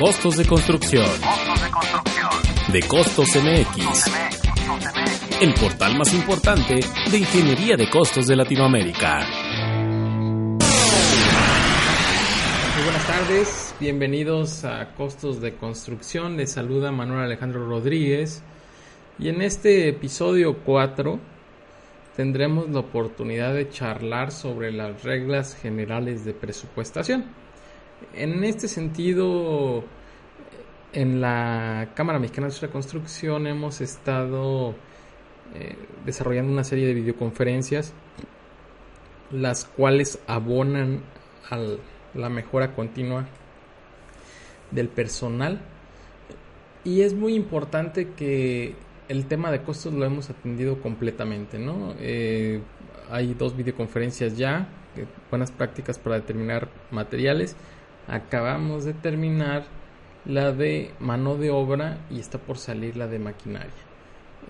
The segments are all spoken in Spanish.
costos de construcción. De Costos MX. El portal más importante de ingeniería de costos de Latinoamérica. Muy buenas tardes, bienvenidos a Costos de Construcción. Les saluda Manuel Alejandro Rodríguez. Y en este episodio 4 tendremos la oportunidad de charlar sobre las reglas generales de presupuestación. En este sentido, en la Cámara Mexicana de la Construcción hemos estado eh, desarrollando una serie de videoconferencias, las cuales abonan a la mejora continua del personal. Y es muy importante que el tema de costos lo hemos atendido completamente, ¿no? Eh, hay dos videoconferencias ya, buenas prácticas para determinar materiales. Acabamos de terminar la de mano de obra y está por salir la de maquinaria.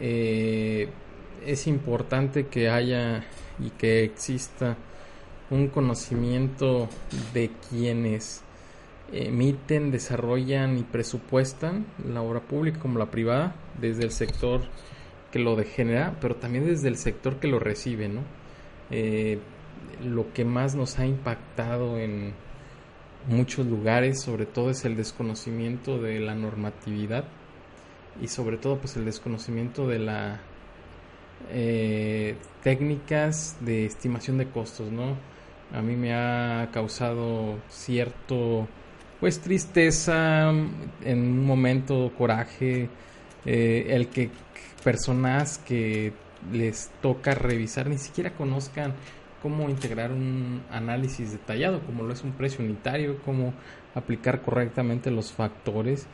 Eh, es importante que haya y que exista un conocimiento de quienes emiten, desarrollan y presupuestan la obra pública como la privada, desde el sector que lo genera, pero también desde el sector que lo recibe, ¿no? Eh, lo que más nos ha impactado en muchos lugares, sobre todo es el desconocimiento de la normatividad y sobre todo pues el desconocimiento de la eh, técnicas de estimación de costos, ¿no? A mí me ha causado cierto pues tristeza, en un momento coraje, eh, el que personas que les toca revisar ni siquiera conozcan cómo integrar un análisis detallado, como lo es un precio unitario, cómo aplicar correctamente los factores.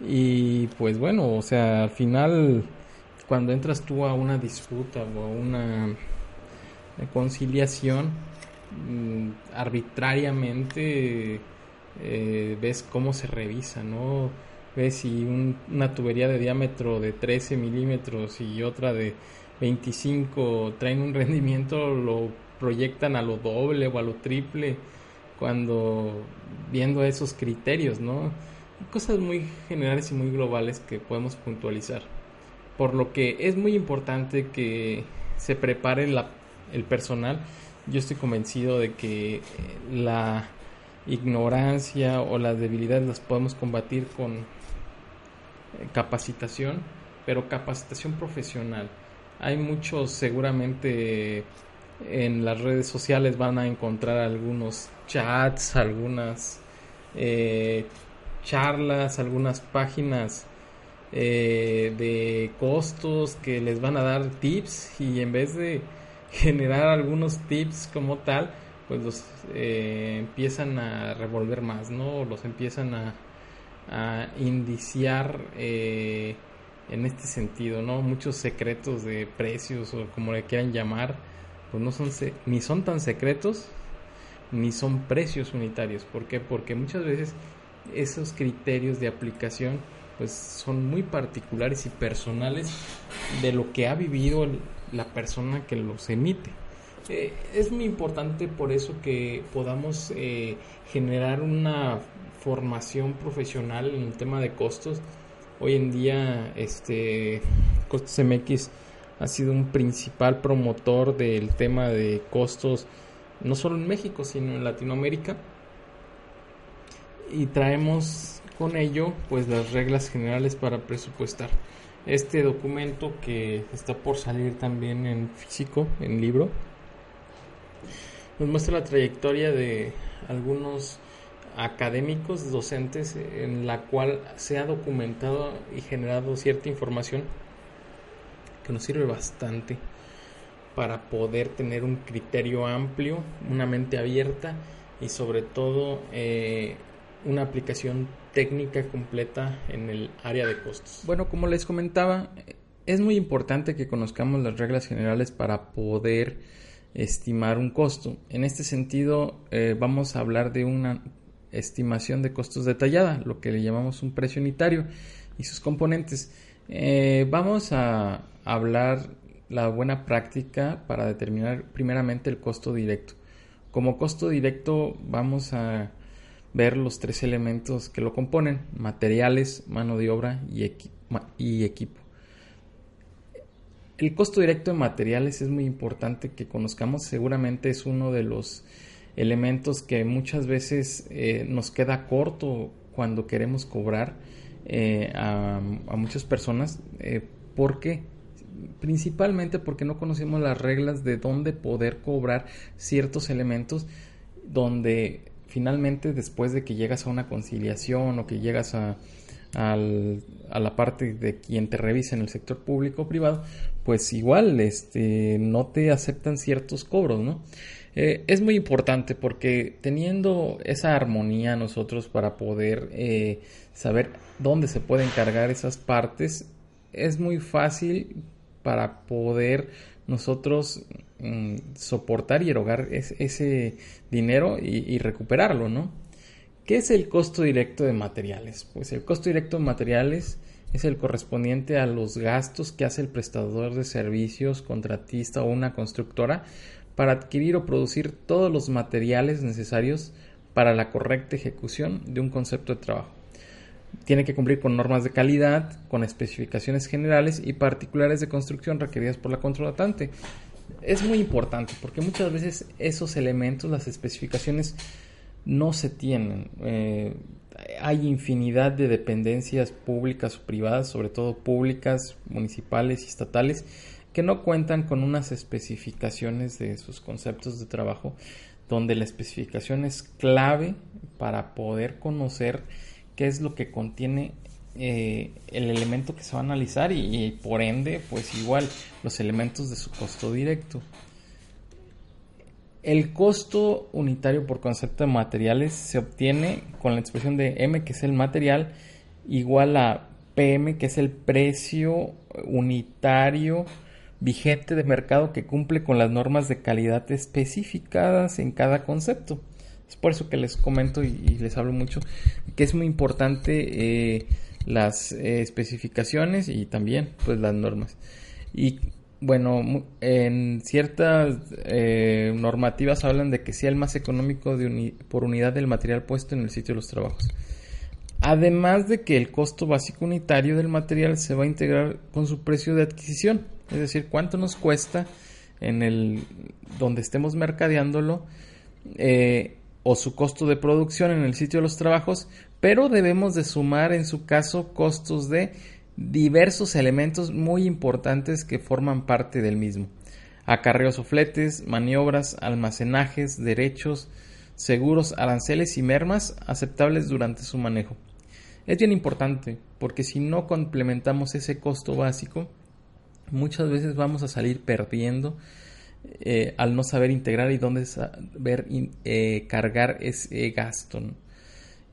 Y pues bueno, o sea, al final, cuando entras tú a una disputa o a una conciliación, mm, arbitrariamente eh, ves cómo se revisa, ¿no? Ves si una tubería de diámetro de 13 milímetros y otra de 25 traen un rendimiento, lo proyectan a lo doble o a lo triple cuando viendo esos criterios, ¿no? Cosas muy generales y muy globales que podemos puntualizar. Por lo que es muy importante que se prepare el personal. Yo estoy convencido de que eh, la ignorancia o las debilidades las podemos combatir con eh, capacitación, pero capacitación profesional. Hay muchos seguramente en las redes sociales van a encontrar algunos chats, algunas eh, charlas, algunas páginas eh, de costos que les van a dar tips y en vez de generar algunos tips como tal, pues los eh, empiezan a revolver más, ¿no? Los empiezan a, a indiciar en este sentido, ¿no? Muchos secretos de precios o como le quieran llamar, pues no son ni son tan secretos ni son precios unitarios. ¿Por qué? Porque muchas veces esos criterios de aplicación pues son muy particulares y personales de lo que ha vivido la persona que los emite. Eh, es muy importante por eso que podamos eh, generar una formación profesional en el tema de costos. Hoy en día, este Costos MX ha sido un principal promotor del tema de costos, no solo en México, sino en Latinoamérica. Y traemos con ello, pues, las reglas generales para presupuestar. Este documento que está por salir también en físico, en libro, nos muestra la trayectoria de algunos académicos, docentes, en la cual se ha documentado y generado cierta información que nos sirve bastante para poder tener un criterio amplio, una mente abierta y sobre todo eh, una aplicación técnica completa en el área de costos. Bueno, como les comentaba, es muy importante que conozcamos las reglas generales para poder estimar un costo. En este sentido, eh, vamos a hablar de una estimación de costos detallada, lo que le llamamos un precio unitario y sus componentes. Eh, vamos a hablar la buena práctica para determinar primeramente el costo directo. Como costo directo vamos a ver los tres elementos que lo componen, materiales, mano de obra y, y equipo. El costo directo de materiales es muy importante que conozcamos, seguramente es uno de los elementos que muchas veces eh, nos queda corto cuando queremos cobrar eh, a, muchas personas. Eh, ¿Por qué? Principalmente porque no conocemos las reglas de dónde poder cobrar ciertos elementos donde finalmente después de que llegas a una conciliación o que llegas a, a la parte de quien te revisa en el sector público o privado, pues igual este, no te aceptan ciertos cobros, ¿no? Eh, es muy importante porque teniendo esa armonía nosotros para poder eh, saber dónde se pueden cargar esas partes, es muy fácil para poder nosotros mm, soportar y erogar ese dinero y, y recuperarlo, ¿no? ¿Qué es el costo directo de materiales? Pues el costo directo de materiales es el correspondiente a los gastos que hace el prestador de servicios, contratista o una constructora para adquirir o producir todos los materiales necesarios para la correcta ejecución de un concepto de trabajo. Tiene que cumplir con normas de calidad, con especificaciones generales y particulares de construcción requeridas por la contratante. Es muy importante porque muchas veces esos elementos, las especificaciones, no se tienen. Eh, hay infinidad de dependencias públicas o privadas, sobre todo públicas, municipales y estatales, que no cuentan con unas especificaciones de sus conceptos de trabajo, donde la especificación es clave para poder conocer qué es lo que contiene eh, el elemento que se va a analizar y, por ende, pues igual los elementos de su costo directo. El costo unitario por concepto de materiales se obtiene con la expresión de M, que es el material, igual a PM, que es el precio unitario vigente de mercado que cumple con las normas de calidad especificadas en cada concepto. Es por eso que les comento y, les hablo mucho que es muy importante eh, las eh, especificaciones y también pues las normas. Y bueno, en ciertas eh, normativas hablan de que sea el más económico por unidad del material puesto en el sitio de los trabajos. Además de que el costo básico unitario del material se va a integrar con su precio de adquisición, es decir, cuánto nos cuesta en el donde estemos mercadeándolo o su costo de producción en el sitio de los trabajos, pero debemos de sumar en su caso costos de diversos elementos muy importantes que forman parte del mismo. Acarreos o fletes, maniobras, almacenajes, derechos, seguros, aranceles y mermas aceptables durante su manejo. Es bien importante porque si no complementamos ese costo básico, muchas veces vamos a salir perdiendo eh, al no saber integrar y dónde saber eh, cargar ese gasto.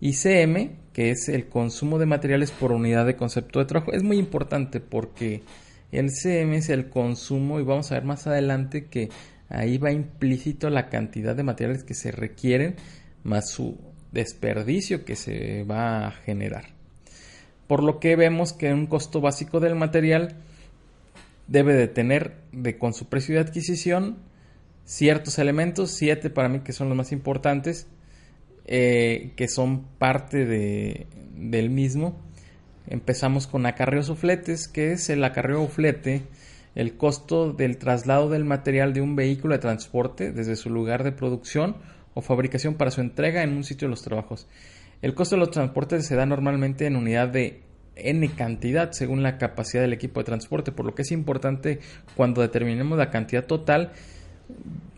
ICM, que es el consumo de materiales por unidad de concepto de trabajo, es muy importante porque el CM es el consumo y vamos a ver más adelante que ahí va implícito la cantidad de materiales que se requieren más su desperdicio que se va a generar. Por lo que vemos que un costo básico del material debe de tener de, con su precio de adquisición ciertos elementos, siete para mí que son los más importantes, eh, que son parte de, del mismo. Empezamos con acarreos o fletes, que es el acarreo o flete, el costo del traslado del material de un vehículo de transporte desde su lugar de producción o fabricación para su entrega en un sitio de los trabajos. El costo de los transportes se da normalmente en unidad de n cantidad según la capacidad del equipo de transporte, por lo que es importante cuando determinemos la cantidad total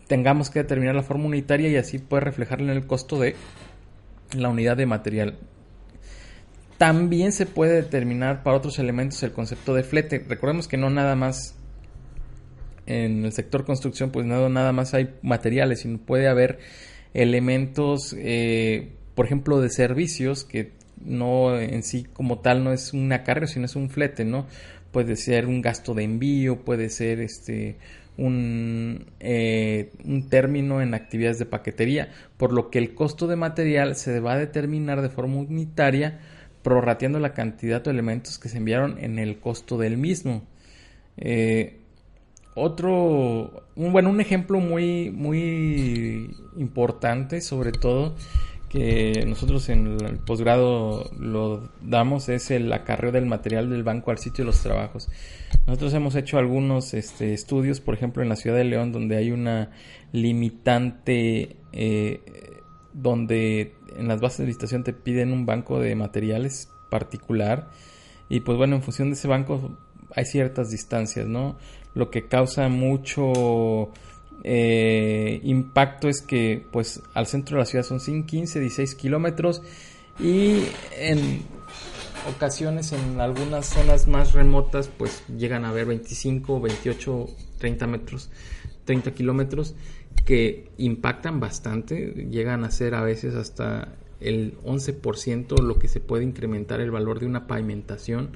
tengamos que determinar la forma unitaria y así puede reflejarlo en el costo de la unidad de material. También se puede determinar para otros elementos el concepto de flete. Recordemos que no nada más en el sector construcción, pues nada, nada más hay materiales, sino puede haber elementos, eh, por ejemplo, de servicios que no en sí como tal no es un acarreo, sino es un flete, ¿no? Puede ser un gasto de envío, puede ser este un, eh, un término en actividades de paquetería, por lo que el costo de material se va a determinar de forma unitaria, prorrateando la cantidad de elementos que se enviaron en el costo del mismo. Eh, otro, bueno, un ejemplo muy, muy importante, sobre todo, que nosotros en el posgrado lo damos es el acarreo del material del banco al sitio de los trabajos. Nosotros hemos hecho algunos este, estudios, por ejemplo, en la ciudad de León, donde hay una limitante eh, donde en las bases de licitación te piden un banco de materiales particular y pues bueno, en función de ese banco hay ciertas distancias, ¿no? Lo que causa mucho eh, impacto es que pues al centro de la ciudad son 15, 16 kilómetros y en ocasiones en algunas zonas más remotas pues llegan a ver 25, 28, 30 metros, 30 kilómetros que impactan bastante, llegan a ser a veces hasta el 11% lo que se puede incrementar el valor de una pavimentación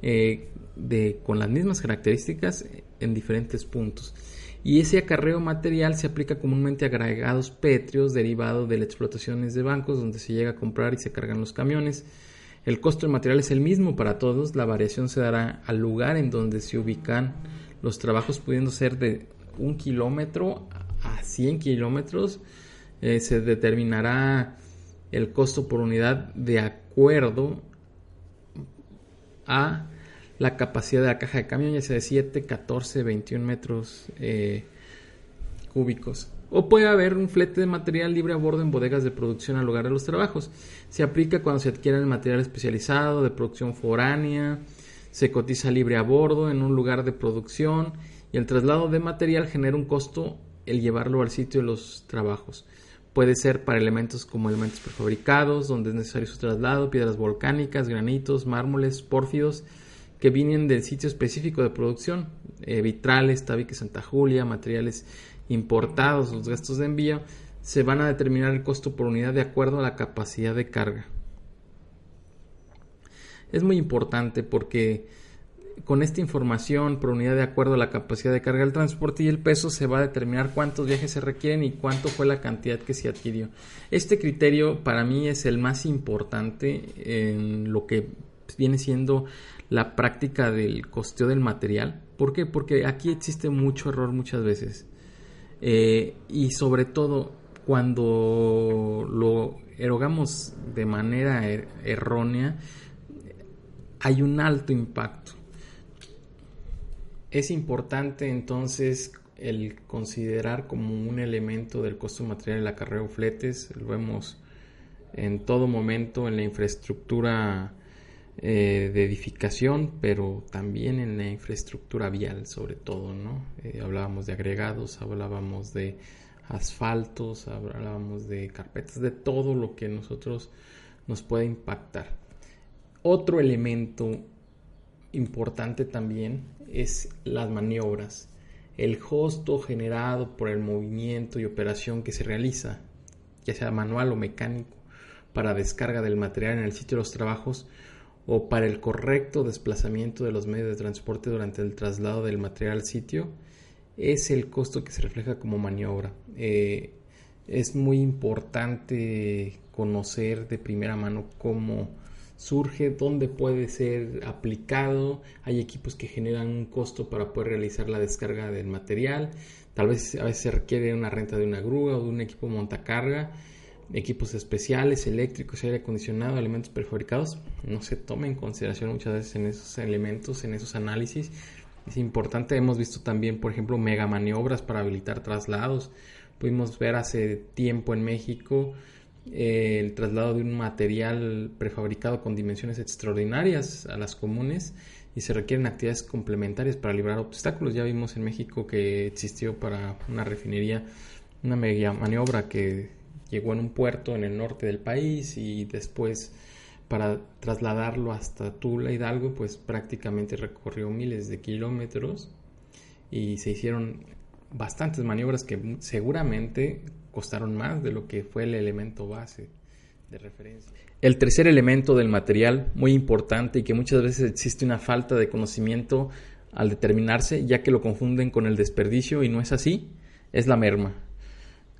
eh, de, con las mismas características en diferentes puntos. Y ese acarreo material se aplica comúnmente a agregados pétreos derivados de las explotaciones de bancos donde se llega a comprar y se cargan los camiones. El costo del material es el mismo para todos, la variación se dará al lugar en donde se ubican los trabajos pudiendo ser de un kilómetro a 100 kilómetros. Eh, se determinará el costo por unidad de acuerdo a la capacidad de la caja de camión, ya sea de 7, 14, 21 metros eh, cúbicos. O puede haber un flete de material libre a bordo en bodegas de producción al lugar de los trabajos. Se aplica cuando se adquiere el material especializado de producción foránea, se cotiza libre a bordo en un lugar de producción y el traslado de material genera un costo el llevarlo al sitio de los trabajos. Puede ser para elementos como elementos prefabricados, donde es necesario su traslado, piedras volcánicas, granitos, mármoles, pórfidos, que vienen del sitio específico de producción, eh, vitrales, tabiques Santa Julia, materiales importados, los gastos de envío, se van a determinar el costo por unidad de acuerdo a la capacidad de carga. Es muy importante porque con esta información por unidad de acuerdo a la capacidad de carga del transporte y el peso se va a determinar cuántos viajes se requieren y cuánto fue la cantidad que se adquirió. Este criterio para mí es el más importante en lo que viene siendo la práctica del costeo del material. ¿Por qué? Porque aquí existe mucho error muchas veces. Eh, y sobre todo cuando lo erogamos de manera er-, errónea, hay un alto impacto. Es importante entonces el considerar como un elemento del costo material el acarreo fletes. Lo vemos en todo momento en la infraestructura eh, de edificación, pero también en la infraestructura vial, sobre todo, ¿no? Eh, hablábamos de agregados, hablábamos de asfaltos, hablábamos de carpetas, de todo lo que nosotros nos puede impactar. Otro elemento importante también es las maniobras, el costo generado por el movimiento y operación que se realiza, ya sea manual o mecánico, para descarga del material en el sitio de los trabajos o para el correcto desplazamiento de los medios de transporte durante el traslado del material al sitio, es el costo que se refleja como maniobra. Eh, es muy importante conocer de primera mano cómo surge, dónde puede ser aplicado. Hay equipos que generan un costo para poder realizar la descarga del material. Tal vez a veces se requiere una renta de una grúa o de un equipo montacarga. Equipos especiales, eléctricos, aire acondicionado, elementos prefabricados. No se toma en consideración muchas veces en esos elementos, en esos análisis. Es importante, hemos visto también, por ejemplo, mega maniobras para habilitar traslados. Pudimos ver hace tiempo en México eh, el traslado de un material prefabricado con dimensiones extraordinarias a las comunes y se requieren actividades complementarias para librar obstáculos. Ya vimos en México que existió para una refinería una mega maniobra que llegó en un puerto en el norte del país y después para trasladarlo hasta Tula Hidalgo pues prácticamente recorrió miles de kilómetros y se hicieron bastantes maniobras que seguramente costaron más de lo que fue el elemento base de referencia. El tercer elemento del material, muy importante y que muchas veces existe una falta de conocimiento al determinarse, ya que lo confunden con el desperdicio y no es así, es la merma.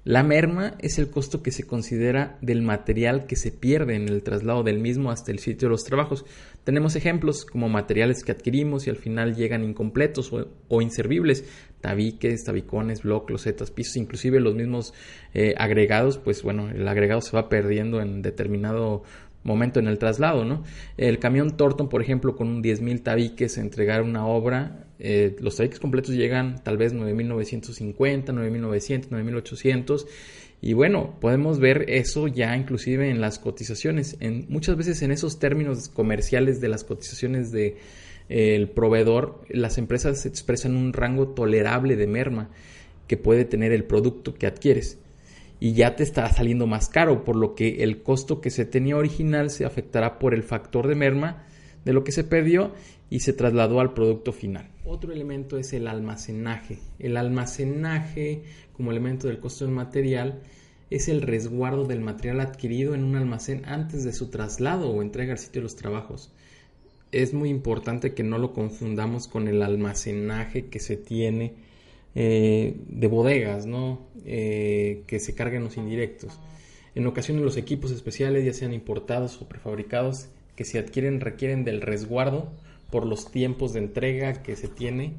La merma es el costo que se considera del material que se pierde en el traslado del mismo hasta el sitio de los trabajos. Tenemos ejemplos como materiales que adquirimos y al final llegan incompletos o, inservibles, tabiques, tabicones, bloques, losetas, pisos, inclusive los mismos eh, agregados, pues bueno, el agregado se va perdiendo en determinado momento en el traslado, ¿no? El camión Torton, por ejemplo, con un 10.000 tabiques, entregar una obra, eh, los tabiques completos llegan tal vez 9.950, 9.900, 9.800 y bueno, podemos ver eso ya inclusive en las cotizaciones, en, muchas veces en esos términos comerciales de las cotizaciones de eh, proveedor, las empresas expresan un rango tolerable de merma que puede tener el producto que adquieres y ya te estará saliendo más caro, por lo que el costo que se tenía original se afectará por el factor de merma de lo que se perdió y se trasladó al producto final. Otro elemento es el almacenaje. El almacenaje como elemento del costo del material es el resguardo del material adquirido en un almacén antes de su traslado o entrega al sitio de los trabajos. Es muy importante que no lo confundamos con el almacenaje que se tiene eh, de bodegas, ¿no? Eh, que se carguen los indirectos. En ocasiones los equipos especiales, ya sean importados o prefabricados, que se adquieren requieren del resguardo por los tiempos de entrega que se tiene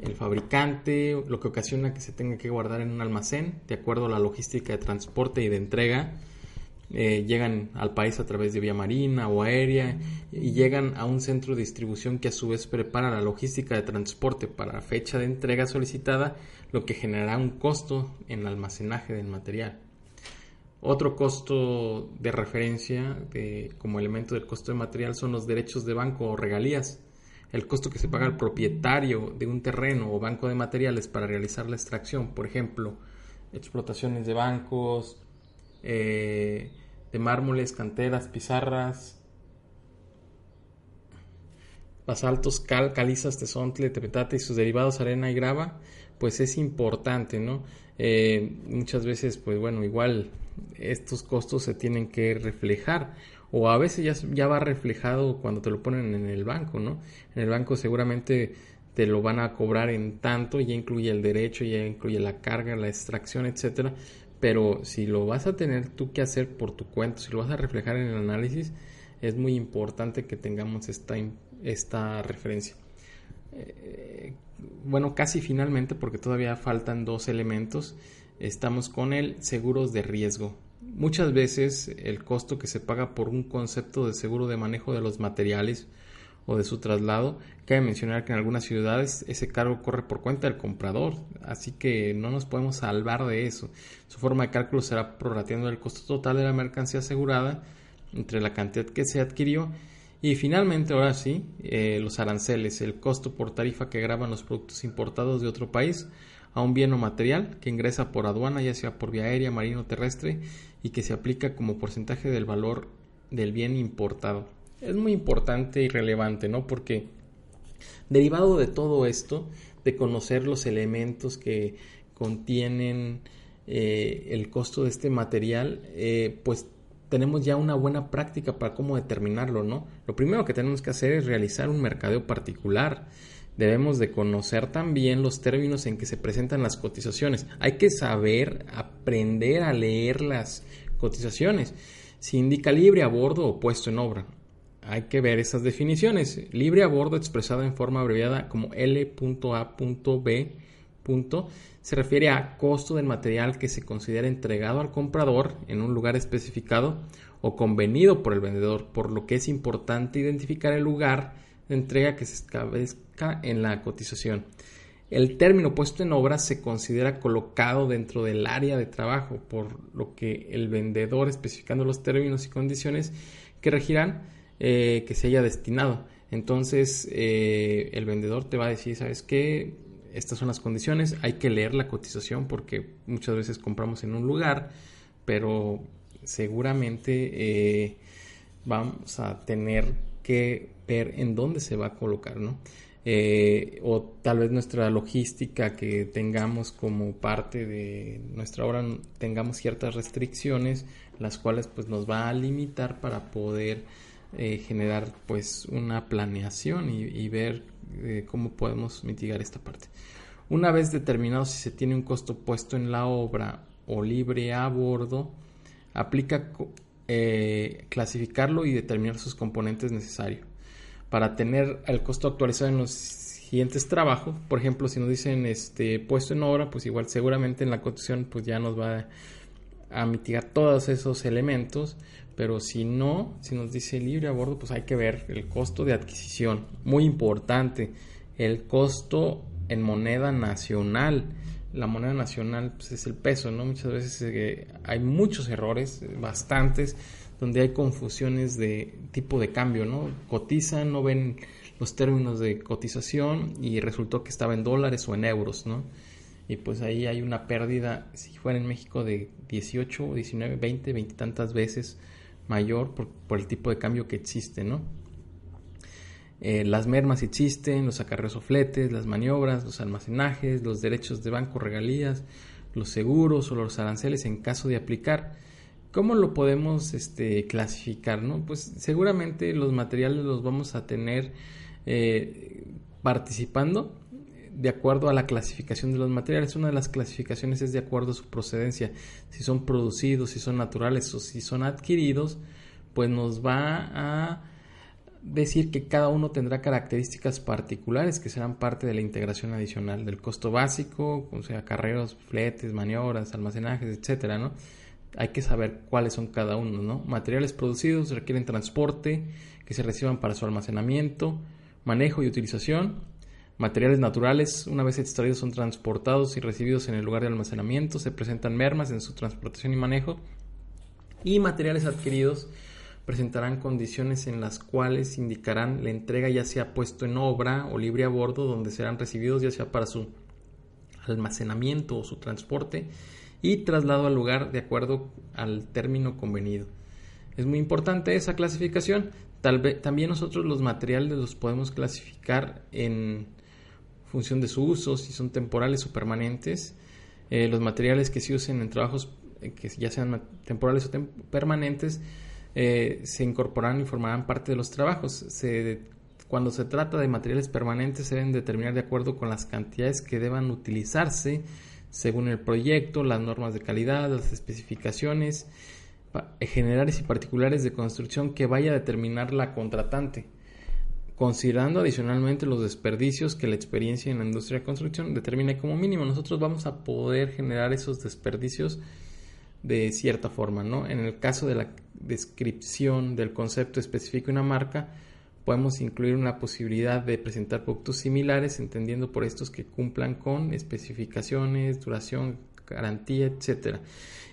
el fabricante, lo que ocasiona que se tenga que guardar en un almacén, de acuerdo a la logística de transporte y de entrega eh, llegan al país a través de vía marina o aérea y llegan a un centro de distribución que a su vez prepara la logística de transporte para la fecha de entrega solicitada, lo que generará un costo en el almacenaje del material. Otro costo de referencia como elemento del costo de material son los derechos de banco o regalías. El costo que se paga al propietario de un terreno o banco de materiales para realizar la extracción, por ejemplo, explotaciones de bancos, eh, de mármoles, canteras, pizarras, basaltos, cal, calizas, tesontle, tepetate y sus derivados, arena y grava, pues es importante, ¿no? Eh, muchas veces, pues bueno, igual estos costos se tienen que reflejar o a veces ya, ya va reflejado cuando te lo ponen en el banco, ¿no? En el banco seguramente te lo van a cobrar en tanto, ya incluye el derecho, ya incluye la carga, la extracción, etcétera, pero si lo vas a tener tú que hacer por tu cuenta, si lo vas a reflejar en el análisis, es muy importante que tengamos esta, esta referencia. Eh, bueno, casi finalmente, porque todavía faltan dos elementos, estamos con el seguros de riesgo. Muchas veces el costo que se paga por un concepto de seguro de manejo de los materiales o de su traslado. Cabe mencionar que en algunas ciudades ese cargo corre por cuenta del comprador, así que no nos podemos salvar de eso. Su forma de cálculo será prorrateando el costo total de la mercancía asegurada entre la cantidad que se adquirió y finalmente, ahora sí, eh, los aranceles, el costo por tarifa que graban los productos importados de otro país a un bien o material que ingresa por aduana, ya sea por vía aérea, marino o terrestre, y que se aplica como porcentaje del valor del bien importado es muy importante y relevante, ¿no? Porque derivado de todo esto, de conocer los elementos que contienen eh, el costo de este material, eh, pues tenemos ya una buena práctica para cómo determinarlo, ¿no? Lo primero que tenemos que hacer es realizar un mercadeo particular. Debemos de conocer también los términos en que se presentan las cotizaciones. Hay que saber, aprender a leer las cotizaciones. Si indica libre a bordo o puesto en obra hay que ver esas definiciones. Libre a bordo expresado en forma abreviada como L.A.B. se refiere a costo del material que se considera entregado al comprador en un lugar especificado o convenido por el vendedor, por lo que es importante identificar el lugar de entrega que se establezca en la cotización. El término puesto en obra se considera colocado dentro del área de trabajo, por lo que el vendedor, especificando los términos y condiciones que regirán, eh, que se haya destinado. Entonces eh, el vendedor te va a decir, ¿sabes qué? Estas son las condiciones, hay que leer la cotización porque muchas veces compramos en un lugar, pero seguramente eh, vamos a tener que ver en dónde se va a colocar, ¿no? o tal vez nuestra logística que tengamos como parte de nuestra obra tengamos ciertas restricciones las cuales pues nos va a limitar para poder eh, generar pues una planeación y, ver eh, cómo podemos mitigar esta parte. Una vez determinado si se tiene un costo puesto en la obra o libre a bordo, aplica eh, clasificarlo y determinar sus componentes necesarios. Para tener el costo actualizado en los siguientes trabajos, por ejemplo, si nos dicen este puesto en obra, pues igual seguramente en la construcción pues ya nos va a mitigar todos esos elementos, pero si no, si nos dice libre a bordo, pues hay que ver el costo de adquisición, muy importante, el costo en moneda nacional. La moneda nacional pues, es el peso, ¿no? Muchas veces eh, hay muchos errores, bastantes, donde hay confusiones de tipo de cambio, ¿no? Cotizan, no ven los términos de cotización y resultó que estaba en dólares o en euros, ¿no? Y pues ahí hay una pérdida, si fuera en México, de 18, 19, 20, 20 tantas veces mayor por, el tipo de cambio que existe, ¿no? Eh, las mermas existen, los acarreos o fletes, las maniobras, los almacenajes, los derechos de banco, regalías, los seguros o los aranceles en caso de aplicar. ¿Cómo lo podemos este, clasificar? No? Pues seguramente los materiales los vamos a tener eh, participando de acuerdo a la clasificación de los materiales. Una de las clasificaciones es de acuerdo a su procedencia. Si son producidos, si son naturales o si son adquiridos, pues nos va a decir que cada uno tendrá características particulares que serán parte de la integración adicional del costo básico, o sea, carreros, fletes, maniobras, almacenajes, etcétera, ¿no? Hay que saber cuáles son cada uno, ¿no? Materiales producidos requieren transporte, que se reciban para su almacenamiento, manejo y utilización. Materiales naturales, una vez extraídos, son transportados y recibidos en el lugar de almacenamiento, se presentan mermas en su transportación y manejo. Y materiales adquiridos, presentarán condiciones en las cuales indicarán la entrega ya sea puesto en obra o libre a bordo donde serán recibidos ya sea para su almacenamiento o su transporte y traslado al lugar de acuerdo al término convenido. Es muy importante esa clasificación. Tal vez, también nosotros los materiales los podemos clasificar en función de su uso, si son temporales o permanentes. Eh, los materiales que se usen en trabajos eh, que ya sean temporales o permanentes eh, se incorporarán y formarán parte de los trabajos. cuando se trata de materiales permanentes se deben determinar de acuerdo con las cantidades que deban utilizarse según el proyecto, las normas de calidad, las especificaciones generales y particulares de construcción que vaya a determinar la contratante, considerando adicionalmente los desperdicios que la experiencia en la industria de construcción determine como mínimo. Nosotros vamos a poder generar esos desperdicios de cierta forma, ¿no? En el caso de la descripción del concepto específico de una marca, podemos incluir una posibilidad de presentar productos similares, entendiendo por estos que cumplan con especificaciones, duración, garantía, etcétera.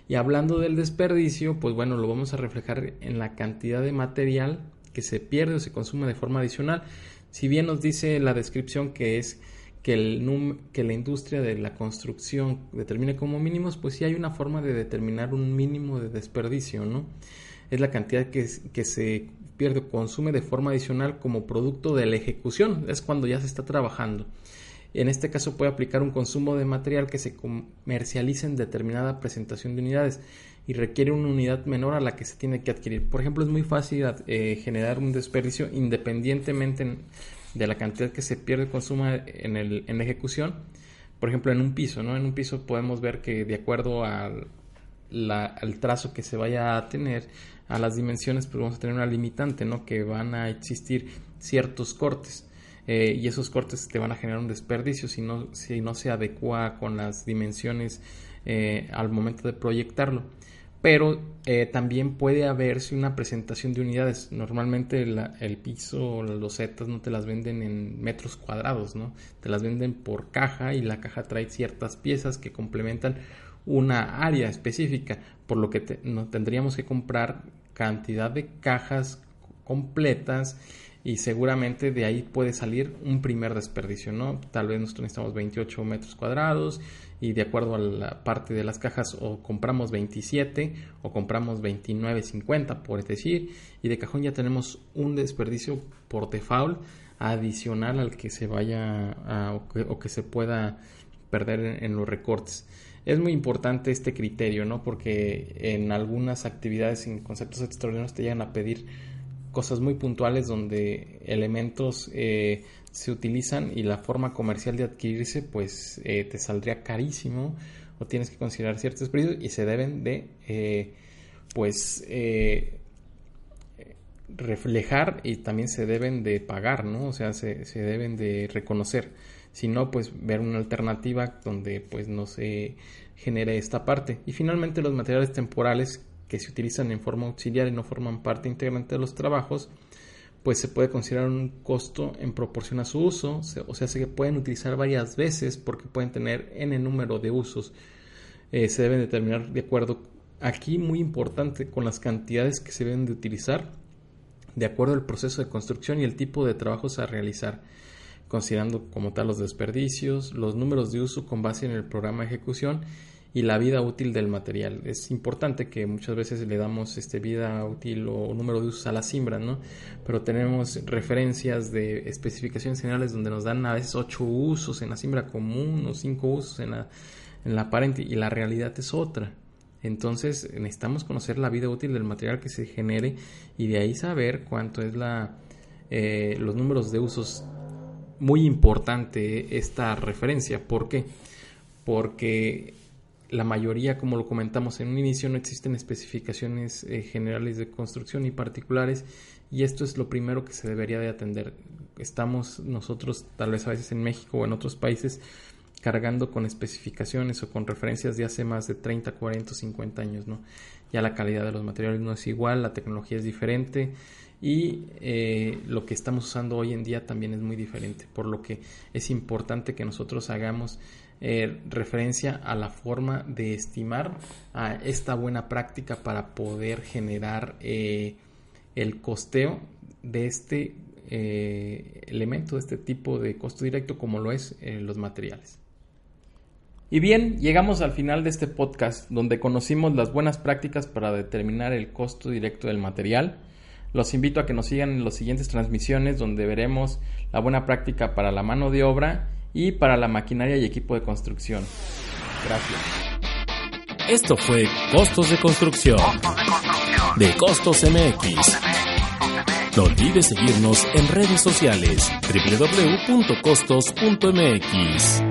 Y hablando del desperdicio, pues bueno, lo vamos a reflejar en la cantidad de material que se pierde o se consume de forma adicional. Si bien nos dice la descripción que es que, el que la industria de la construcción determine como mínimos, pues sí hay una forma de determinar un mínimo de desperdicio, ¿no? Es la cantidad que, que se pierde o consume de forma adicional como producto de la ejecución, es cuando ya se está trabajando. En este caso puede aplicar un consumo de material que se comercializa en determinada presentación de unidades y requiere una unidad menor a la que se tiene que adquirir. Por ejemplo, es muy fácil eh, generar un desperdicio independientemente de la cantidad que se pierde consumo en, el, en la ejecución. Por ejemplo, en un piso, ¿no? En un piso podemos ver que de acuerdo al, al trazo que se vaya a tener, a las dimensiones, pues vamos a tener una limitante, ¿no? Que van a existir ciertos cortes. Eh, y esos cortes te van a generar un desperdicio si no, si no se adecua con las dimensiones eh, al momento de proyectarlo pero eh, también puede haberse una presentación de unidades. Normalmente el piso o las losetas no te las venden en metros cuadrados, ¿no? Te las venden por caja y la caja trae ciertas piezas que complementan una área específica, por lo que no, tendríamos que comprar cantidad de cajas completas y seguramente de ahí puede salir un primer desperdicio, ¿no? Tal vez nosotros necesitamos 28 metros cuadrados y de acuerdo a la parte de las cajas o compramos 27 o compramos 29.50 por decir y de cajón ya tenemos un desperdicio por default adicional al que se vaya o, que, se pueda perder en, los recortes. Es muy importante este criterio, ¿no? Porque en algunas actividades en conceptos extraordinarios te llegan a pedir cosas muy puntuales donde elementos eh, se utilizan y la forma comercial de adquirirse pues eh, te saldría carísimo o tienes que considerar ciertos precios y se deben de, eh, pues, eh, reflejar y también se deben de pagar, ¿no? O sea, se, se deben de reconocer. Si no, pues ver una alternativa donde pues no se genere esta parte. Y finalmente los materiales temporales que se utilizan en forma auxiliar y no forman parte integrante de los trabajos, pues se puede considerar un costo en proporción a su uso, o sea, se pueden utilizar varias veces porque pueden tener n número de usos. Eh, se deben determinar de acuerdo, aquí muy importante, con las cantidades que se deben de utilizar, de acuerdo al proceso de construcción y el tipo de trabajos a realizar, considerando como tal los desperdicios, los números de uso con base en el programa de ejecución y la vida útil del material. Es importante que muchas veces le damos este vida útil o número de usos a la simbra, ¿no? Pero tenemos referencias de especificaciones generales donde nos dan a veces ocho usos en la simbra común o cinco usos en la, en la aparente y la realidad es otra. Entonces necesitamos conocer la vida útil del material que se genere y de ahí saber cuánto es la, eh, los números de usos. Muy importante esta referencia. ¿Por qué? Porque la mayoría, como lo comentamos en un inicio, no existen especificaciones eh, generales de construcción y particulares y esto es lo primero que se debería de atender. Estamos nosotros, tal vez a veces en México o en otros países, cargando con especificaciones o con referencias de hace más de 30, 40, 50 años, ¿no? Ya la calidad de los materiales no es igual, la tecnología es diferente y eh, lo que estamos usando hoy en día también es muy diferente, por lo que es importante que nosotros hagamos eh, referencia a la forma de estimar a esta buena práctica para poder generar eh, el costeo de este elemento, de este tipo de costo directo como lo es los materiales. Y bien, llegamos al final de este podcast donde conocimos las buenas prácticas para determinar el costo directo del material. Los invito a que nos sigan en las siguientes transmisiones donde veremos la buena práctica para la mano de obra y para la maquinaria y equipo de construcción. Gracias. Esto fue Costos de Construcción de Costos MX. No olvides seguirnos en redes sociales www.costos.mx.